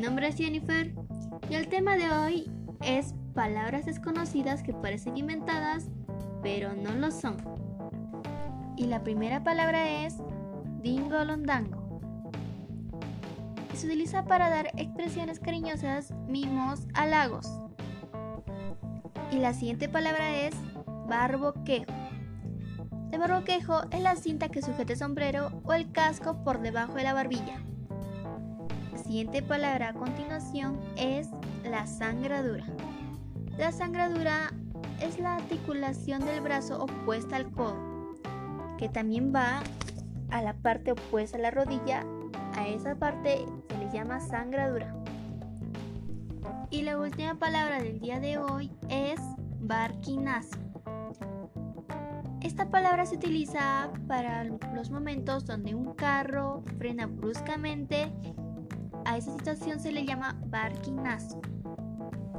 nombre es Jennifer y el tema de hoy es palabras desconocidas que parecen inventadas, pero no lo son. Y la primera palabra es dingolondango. Se utiliza para dar expresiones cariñosas, mimos, halagos. Y la siguiente palabra es barboquejo. El barboquejo es la cinta que sujeta el sombrero o el casco por debajo de la barbilla. La siguiente palabra a continuación es la sangradura. La sangradura es la articulación del brazo opuesta al codo, que también va a la parte opuesta a la rodilla. A esa parte se le llama sangradura. Y la última palabra del día de hoy es barquinazo. Esta palabra se utiliza para los momentos donde un carro frena bruscamente. A esa situación se le llama barquinazo.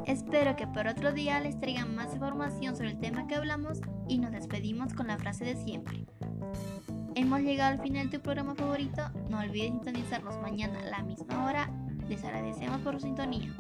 Espero que por otro día les traigan más información sobre el tema que hablamos y nos despedimos con la frase de siempre. Hemos llegado al final de tu programa favorito. No olviden sintonizarnos mañana a la misma hora. Les agradecemos por su sintonía.